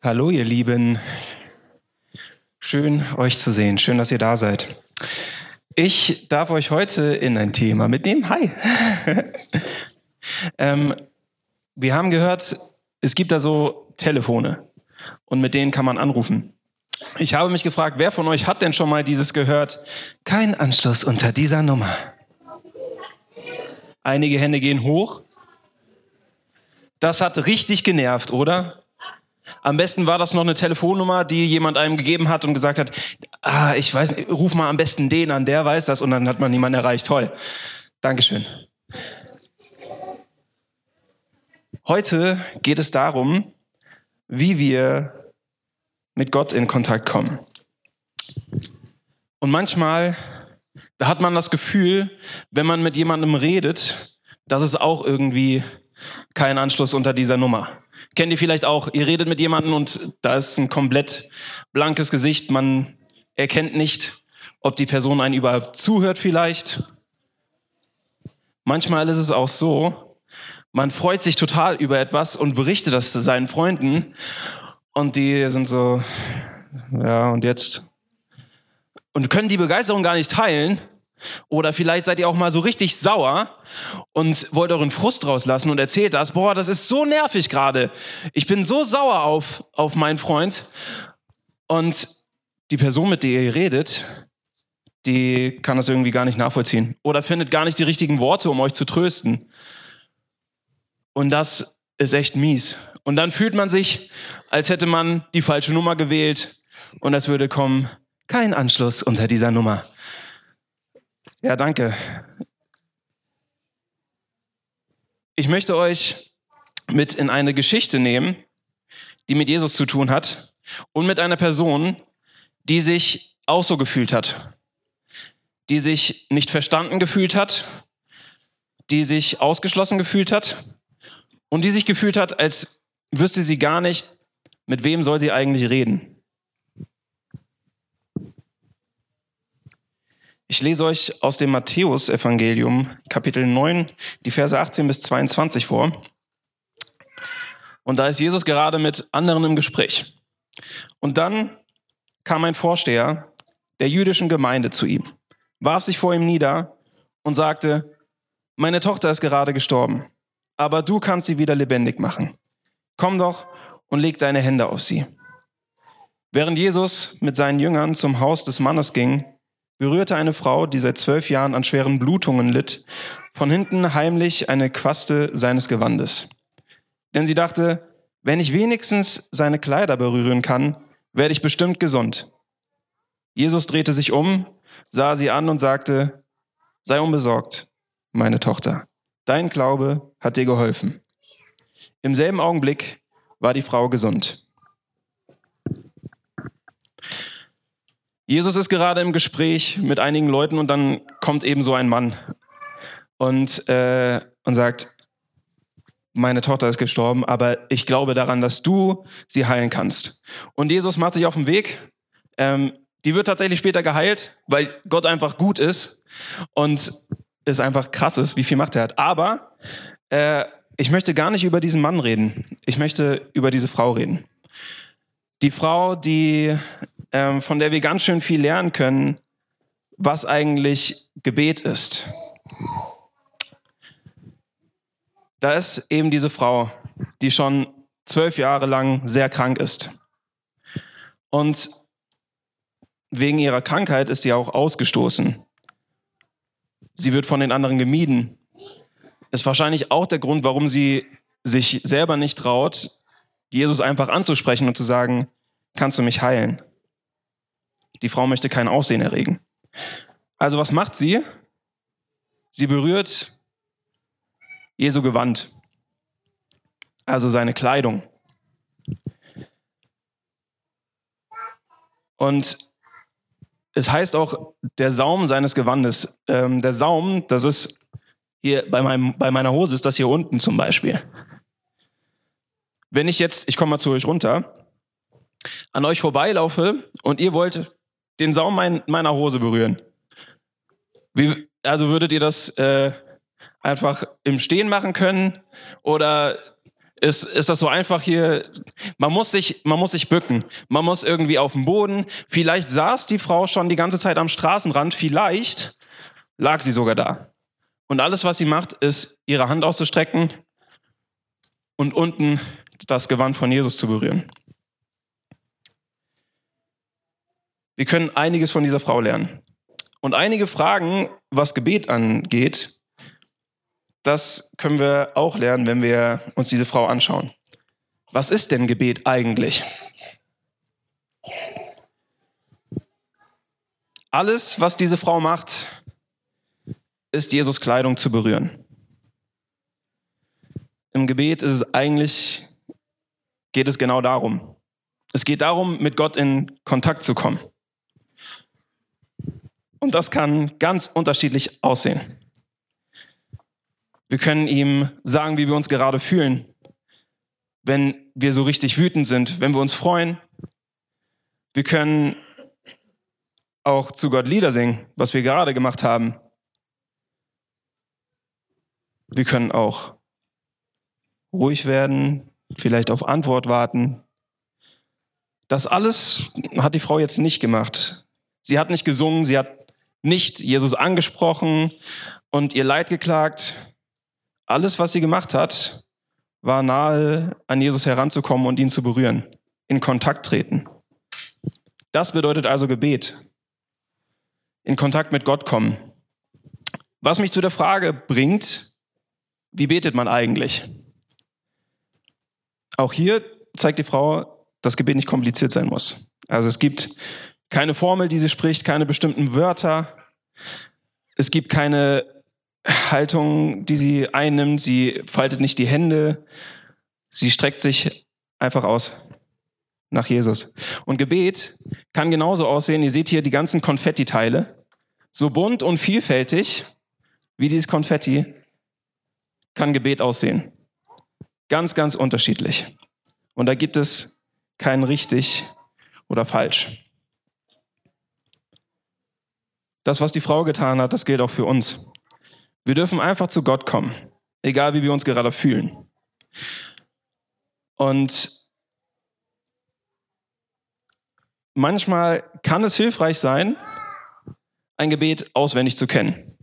Hallo ihr Lieben, schön euch zu sehen, schön, dass ihr da seid. Ich darf euch heute in ein Thema mitnehmen. Hi. ähm, wir haben gehört, es gibt da so Telefone und mit denen kann man anrufen. Ich habe mich gefragt, wer von euch hat denn schon mal dieses gehört? Kein Anschluss unter dieser Nummer. Einige Hände gehen hoch. Das hat richtig genervt, oder? Am besten war das noch eine Telefonnummer, die jemand einem gegeben hat und gesagt hat, ah, ich weiß nicht, ruf mal am besten den an, der weiß das und dann hat man niemanden erreicht. Toll. Dankeschön. Heute geht es darum, wie wir mit Gott in Kontakt kommen. Und manchmal, da hat man das Gefühl, wenn man mit jemandem redet, dass es auch irgendwie keinen Anschluss unter dieser Nummer. Kennt ihr vielleicht auch, ihr redet mit jemandem und da ist ein komplett blankes Gesicht, man erkennt nicht, ob die Person einen überhaupt zuhört vielleicht. Manchmal ist es auch so, man freut sich total über etwas und berichtet das zu seinen Freunden und die sind so, ja, und jetzt? Und können die Begeisterung gar nicht teilen oder vielleicht seid ihr auch mal so richtig sauer und wollt euren Frust rauslassen und erzählt das, boah, das ist so nervig gerade. Ich bin so sauer auf, auf meinen Freund. Und die Person, mit der ihr redet, die kann das irgendwie gar nicht nachvollziehen oder findet gar nicht die richtigen Worte, um euch zu trösten. Und das ist echt mies. Und dann fühlt man sich, als hätte man die falsche Nummer gewählt und es würde kommen, kein Anschluss unter dieser Nummer. Ja, danke. Ich möchte euch mit in eine Geschichte nehmen, die mit Jesus zu tun hat und mit einer Person, die sich auch so gefühlt hat, die sich nicht verstanden gefühlt hat, die sich ausgeschlossen gefühlt hat und die sich gefühlt hat, als wüsste sie gar nicht, mit wem soll sie eigentlich reden. Ich lese euch aus dem Matthäus-Evangelium, Kapitel 9, die Verse 18 bis 22 vor. Und da ist Jesus gerade mit anderen im Gespräch. Und dann kam ein Vorsteher der jüdischen Gemeinde zu ihm, warf sich vor ihm nieder und sagte, meine Tochter ist gerade gestorben, aber du kannst sie wieder lebendig machen. Komm doch und leg deine Hände auf sie. Während Jesus mit seinen Jüngern zum Haus des Mannes ging, berührte eine Frau, die seit zwölf Jahren an schweren Blutungen litt, von hinten heimlich eine Quaste seines Gewandes. Denn sie dachte, wenn ich wenigstens seine Kleider berühren kann, werde ich bestimmt gesund. Jesus drehte sich um, sah sie an und sagte, sei unbesorgt, meine Tochter, dein Glaube hat dir geholfen. Im selben Augenblick war die Frau gesund. Jesus ist gerade im Gespräch mit einigen Leuten und dann kommt eben so ein Mann und, äh, und sagt, meine Tochter ist gestorben, aber ich glaube daran, dass du sie heilen kannst. Und Jesus macht sich auf den Weg. Ähm, die wird tatsächlich später geheilt, weil Gott einfach gut ist und es einfach krass ist, wie viel Macht er hat. Aber äh, ich möchte gar nicht über diesen Mann reden. Ich möchte über diese Frau reden. Die Frau, die ähm, von der wir ganz schön viel lernen können, was eigentlich Gebet ist. Da ist eben diese Frau, die schon zwölf Jahre lang sehr krank ist. Und wegen ihrer Krankheit ist sie auch ausgestoßen. Sie wird von den anderen gemieden. Ist wahrscheinlich auch der Grund, warum sie sich selber nicht traut, Jesus einfach anzusprechen und zu sagen, kannst du mich heilen? Die Frau möchte kein Aussehen erregen. Also was macht sie? Sie berührt Jesu Gewand, also seine Kleidung. Und es heißt auch der Saum seines Gewandes. Ähm, der Saum, das ist hier bei, meinem, bei meiner Hose, ist das hier unten zum Beispiel. Wenn ich jetzt, ich komme mal zu euch runter, an euch vorbeilaufe und ihr wollt den Saum mein, meiner Hose berühren. Wie, also würdet ihr das äh, einfach im Stehen machen können oder ist, ist das so einfach hier. Man muss sich, man muss sich bücken. Man muss irgendwie auf dem Boden. Vielleicht saß die Frau schon die ganze Zeit am Straßenrand. Vielleicht lag sie sogar da. Und alles, was sie macht, ist, ihre Hand auszustrecken und unten das Gewand von Jesus zu berühren. Wir können einiges von dieser Frau lernen. Und einige Fragen, was Gebet angeht, das können wir auch lernen, wenn wir uns diese Frau anschauen. Was ist denn Gebet eigentlich? Alles, was diese Frau macht, ist Jesus Kleidung zu berühren. Im Gebet ist es eigentlich, geht es genau darum. Es geht darum, mit Gott in Kontakt zu kommen. Und das kann ganz unterschiedlich aussehen. Wir können ihm sagen, wie wir uns gerade fühlen, wenn wir so richtig wütend sind, wenn wir uns freuen. Wir können auch zu Gott Lieder singen, was wir gerade gemacht haben. Wir können auch ruhig werden, vielleicht auf Antwort warten. Das alles hat die Frau jetzt nicht gemacht. Sie hat nicht gesungen, sie hat nicht Jesus angesprochen und ihr Leid geklagt. Alles, was sie gemacht hat, war nahe an Jesus heranzukommen und ihn zu berühren, in Kontakt treten. Das bedeutet also Gebet. In Kontakt mit Gott kommen. Was mich zu der Frage bringt, wie betet man eigentlich? Auch hier zeigt die Frau, dass Gebet nicht kompliziert sein muss. Also es gibt keine Formel, die sie spricht, keine bestimmten Wörter. Es gibt keine Haltung, die sie einnimmt. Sie faltet nicht die Hände. Sie streckt sich einfach aus nach Jesus. Und Gebet kann genauso aussehen. Ihr seht hier die ganzen Konfettiteile. So bunt und vielfältig wie dieses Konfetti kann Gebet aussehen. Ganz, ganz unterschiedlich. Und da gibt es kein richtig oder falsch. Das, was die Frau getan hat, das gilt auch für uns. Wir dürfen einfach zu Gott kommen, egal wie wir uns gerade fühlen. Und manchmal kann es hilfreich sein, ein Gebet auswendig zu kennen.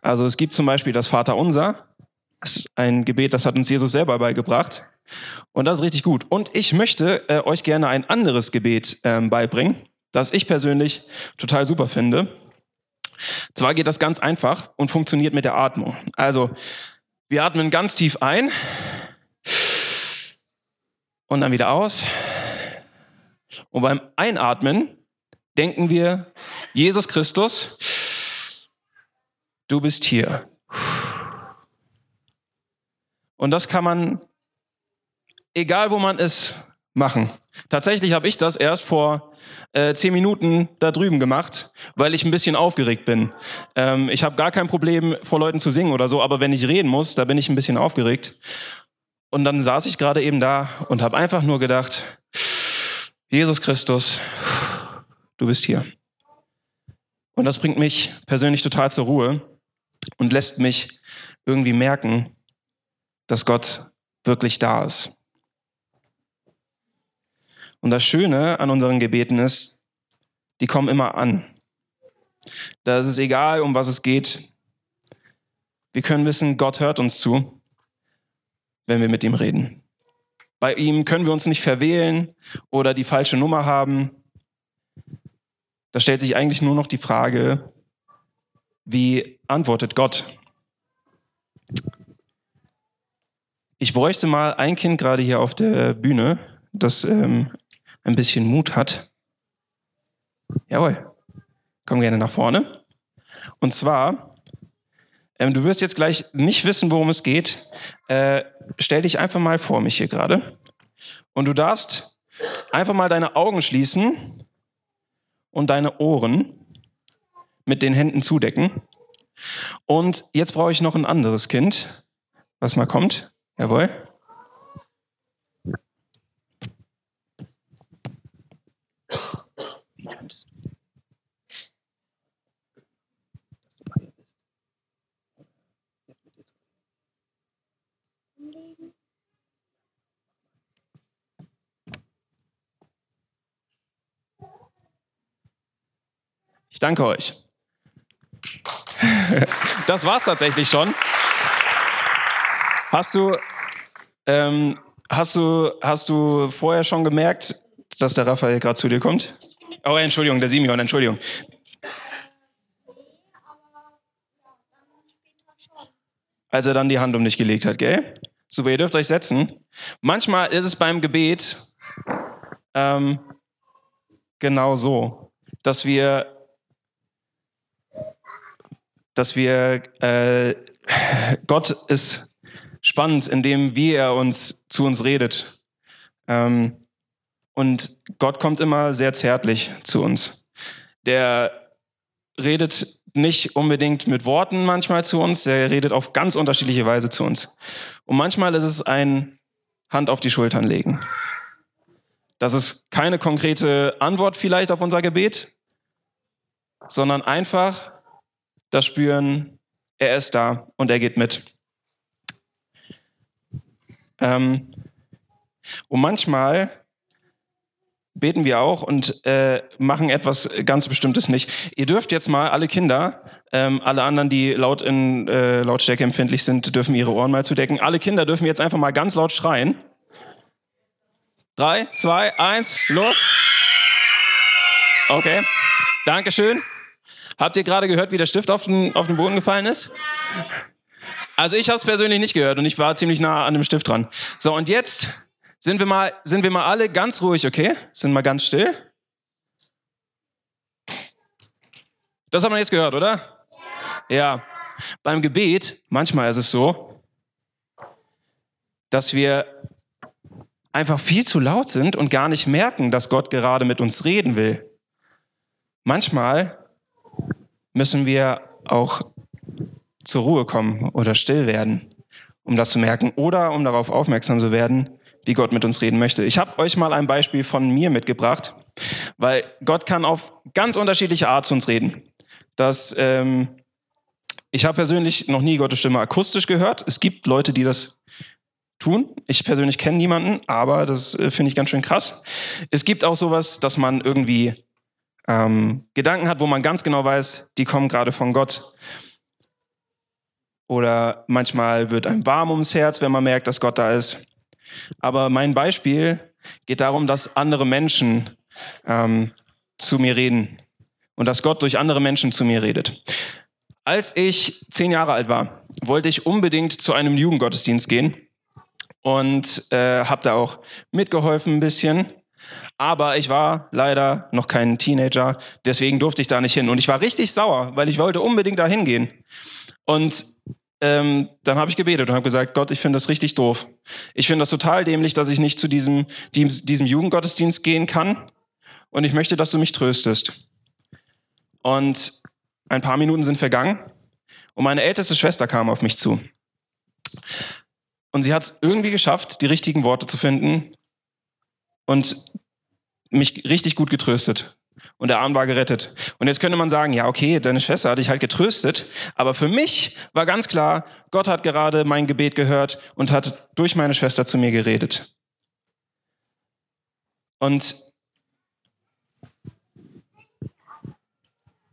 Also es gibt zum Beispiel das Vaterunser. Das ist ein Gebet, das hat uns Jesus selber beigebracht. Und das ist richtig gut. Und ich möchte äh, euch gerne ein anderes Gebet äh, beibringen, das ich persönlich total super finde. Zwar geht das ganz einfach und funktioniert mit der Atmung. Also, wir atmen ganz tief ein und dann wieder aus. Und beim Einatmen denken wir, Jesus Christus, du bist hier. Und das kann man, egal wo man ist, machen. Tatsächlich habe ich das erst vor äh, zehn Minuten da drüben gemacht, weil ich ein bisschen aufgeregt bin. Ähm, ich habe gar kein Problem, vor Leuten zu singen oder so, aber wenn ich reden muss, da bin ich ein bisschen aufgeregt. Und dann saß ich gerade eben da und habe einfach nur gedacht, Jesus Christus, du bist hier. Und das bringt mich persönlich total zur Ruhe und lässt mich irgendwie merken, dass Gott wirklich da ist. Und das Schöne an unseren Gebeten ist, die kommen immer an. Da ist es egal, um was es geht. Wir können wissen, Gott hört uns zu, wenn wir mit ihm reden. Bei ihm können wir uns nicht verwählen oder die falsche Nummer haben. Da stellt sich eigentlich nur noch die Frage, wie antwortet Gott? Ich bräuchte mal ein Kind gerade hier auf der Bühne, das ähm, ein bisschen Mut hat. Jawohl. Komm gerne nach vorne. Und zwar, ähm, du wirst jetzt gleich nicht wissen, worum es geht. Äh, stell dich einfach mal vor mich hier gerade. Und du darfst einfach mal deine Augen schließen und deine Ohren mit den Händen zudecken. Und jetzt brauche ich noch ein anderes Kind, was mal kommt. Jawohl. Danke euch. Das war's tatsächlich schon. Hast du, ähm, hast du, hast du vorher schon gemerkt, dass der Raphael gerade zu dir kommt? Oh, Entschuldigung, der Simeon, Entschuldigung. Als er dann die Hand um dich gelegt hat, gell? Super, ihr dürft euch setzen. Manchmal ist es beim Gebet ähm, genau so, dass wir, dass wir, äh, Gott ist spannend, indem wie er uns zu uns redet. Ähm, und Gott kommt immer sehr zärtlich zu uns. Der redet nicht unbedingt mit Worten manchmal zu uns, der redet auf ganz unterschiedliche Weise zu uns. Und manchmal ist es ein Hand auf die Schultern legen. Das ist keine konkrete Antwort vielleicht auf unser Gebet, sondern einfach das Spüren, er ist da und er geht mit. Ähm, und manchmal beten wir auch und äh, machen etwas ganz Bestimmtes nicht. Ihr dürft jetzt mal alle Kinder, ähm, alle anderen, die laut in äh, Lautstärke empfindlich sind, dürfen ihre Ohren mal zudecken. Alle Kinder dürfen jetzt einfach mal ganz laut schreien. Drei, zwei, eins, los. Okay, Dankeschön. Habt ihr gerade gehört, wie der Stift auf den, auf den Boden gefallen ist? Also ich habe es persönlich nicht gehört und ich war ziemlich nah an dem Stift dran. So, und jetzt sind wir mal, sind wir mal alle ganz ruhig, okay? Sind mal ganz still. Das hat man jetzt gehört, oder? Ja. ja. Beim Gebet, manchmal ist es so, dass wir einfach viel zu laut sind und gar nicht merken, dass Gott gerade mit uns reden will. Manchmal müssen wir auch zur Ruhe kommen oder still werden, um das zu merken oder um darauf aufmerksam zu werden, wie Gott mit uns reden möchte. Ich habe euch mal ein Beispiel von mir mitgebracht, weil Gott kann auf ganz unterschiedliche Art zu uns reden. Das, ähm, ich habe persönlich noch nie Gottes Stimme akustisch gehört. Es gibt Leute, die das tun. Ich persönlich kenne niemanden, aber das äh, finde ich ganz schön krass. Es gibt auch sowas, dass man irgendwie ähm, Gedanken hat, wo man ganz genau weiß, die kommen gerade von Gott. Oder manchmal wird einem warm ums Herz, wenn man merkt, dass Gott da ist. Aber mein Beispiel geht darum, dass andere Menschen ähm, zu mir reden und dass Gott durch andere Menschen zu mir redet. Als ich zehn Jahre alt war, wollte ich unbedingt zu einem Jugendgottesdienst gehen und äh, habe da auch mitgeholfen ein bisschen. Aber ich war leider noch kein Teenager, deswegen durfte ich da nicht hin. Und ich war richtig sauer, weil ich wollte unbedingt da hingehen. Und ähm, dann habe ich gebetet und habe gesagt, Gott, ich finde das richtig doof. Ich finde das total dämlich, dass ich nicht zu diesem, diesem Jugendgottesdienst gehen kann. Und ich möchte, dass du mich tröstest. Und ein paar Minuten sind vergangen und meine älteste Schwester kam auf mich zu. Und sie hat es irgendwie geschafft, die richtigen Worte zu finden und mich richtig gut getröstet und der Arm war gerettet. Und jetzt könnte man sagen, ja, okay, deine Schwester hat dich halt getröstet, aber für mich war ganz klar, Gott hat gerade mein Gebet gehört und hat durch meine Schwester zu mir geredet. Und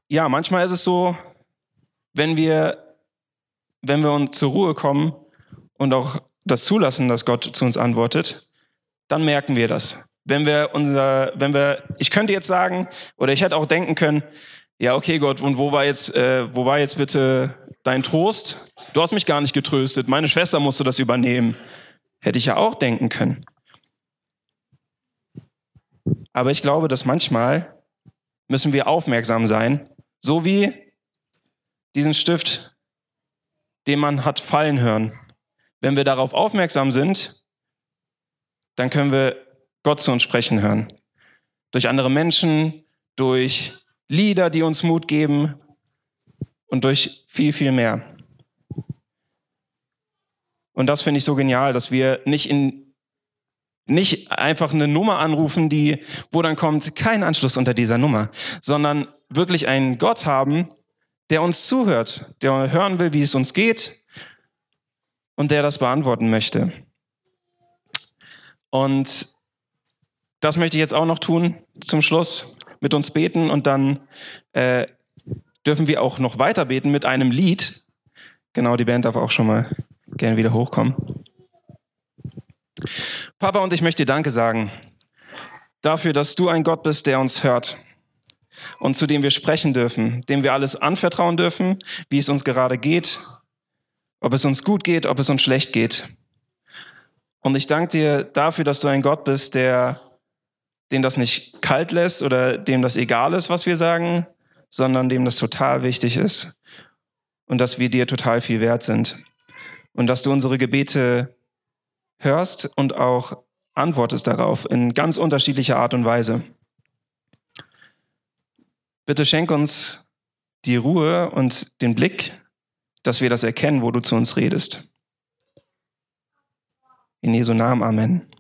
ja, manchmal ist es so, wenn wir, wenn wir uns zur Ruhe kommen und auch das zulassen, dass Gott zu uns antwortet, dann merken wir das wenn wir unser, wenn wir, ich könnte jetzt sagen, oder ich hätte auch denken können, ja, okay, Gott, und wo war jetzt, äh, wo war jetzt bitte dein Trost? Du hast mich gar nicht getröstet. Meine Schwester musste das übernehmen. Hätte ich ja auch denken können. Aber ich glaube, dass manchmal müssen wir aufmerksam sein, so wie diesen Stift, den man hat fallen hören. Wenn wir darauf aufmerksam sind, dann können wir Gott zu uns sprechen hören. Durch andere Menschen, durch Lieder, die uns Mut geben und durch viel, viel mehr. Und das finde ich so genial, dass wir nicht in nicht einfach eine Nummer anrufen, die, wo dann kommt kein Anschluss unter dieser Nummer, sondern wirklich einen Gott haben, der uns zuhört, der hören will, wie es uns geht und der das beantworten möchte. Und das möchte ich jetzt auch noch tun zum Schluss. mit uns beten und dann äh, dürfen wir auch noch weiter beten mit einem Lied. Genau, die Band darf auch schon mal gerne wieder hochkommen. Papa, und ich möchte dir Danke sagen dafür, dass du ein Gott bist, der uns hört und zu dem wir sprechen dürfen, dem wir alles anvertrauen dürfen, wie es uns gerade geht, ob es uns gut geht, ob es uns schlecht geht. Und ich danke dir dafür, dass du ein Gott bist, der den das nicht kalt lässt oder dem das egal ist, was wir sagen, sondern dem das total wichtig ist und dass wir dir total viel wert sind und dass du unsere Gebete hörst und auch antwortest darauf in ganz unterschiedlicher Art und Weise. Bitte schenk uns die Ruhe und den Blick, dass wir das erkennen, wo du zu uns redest. In Jesu Namen, Amen.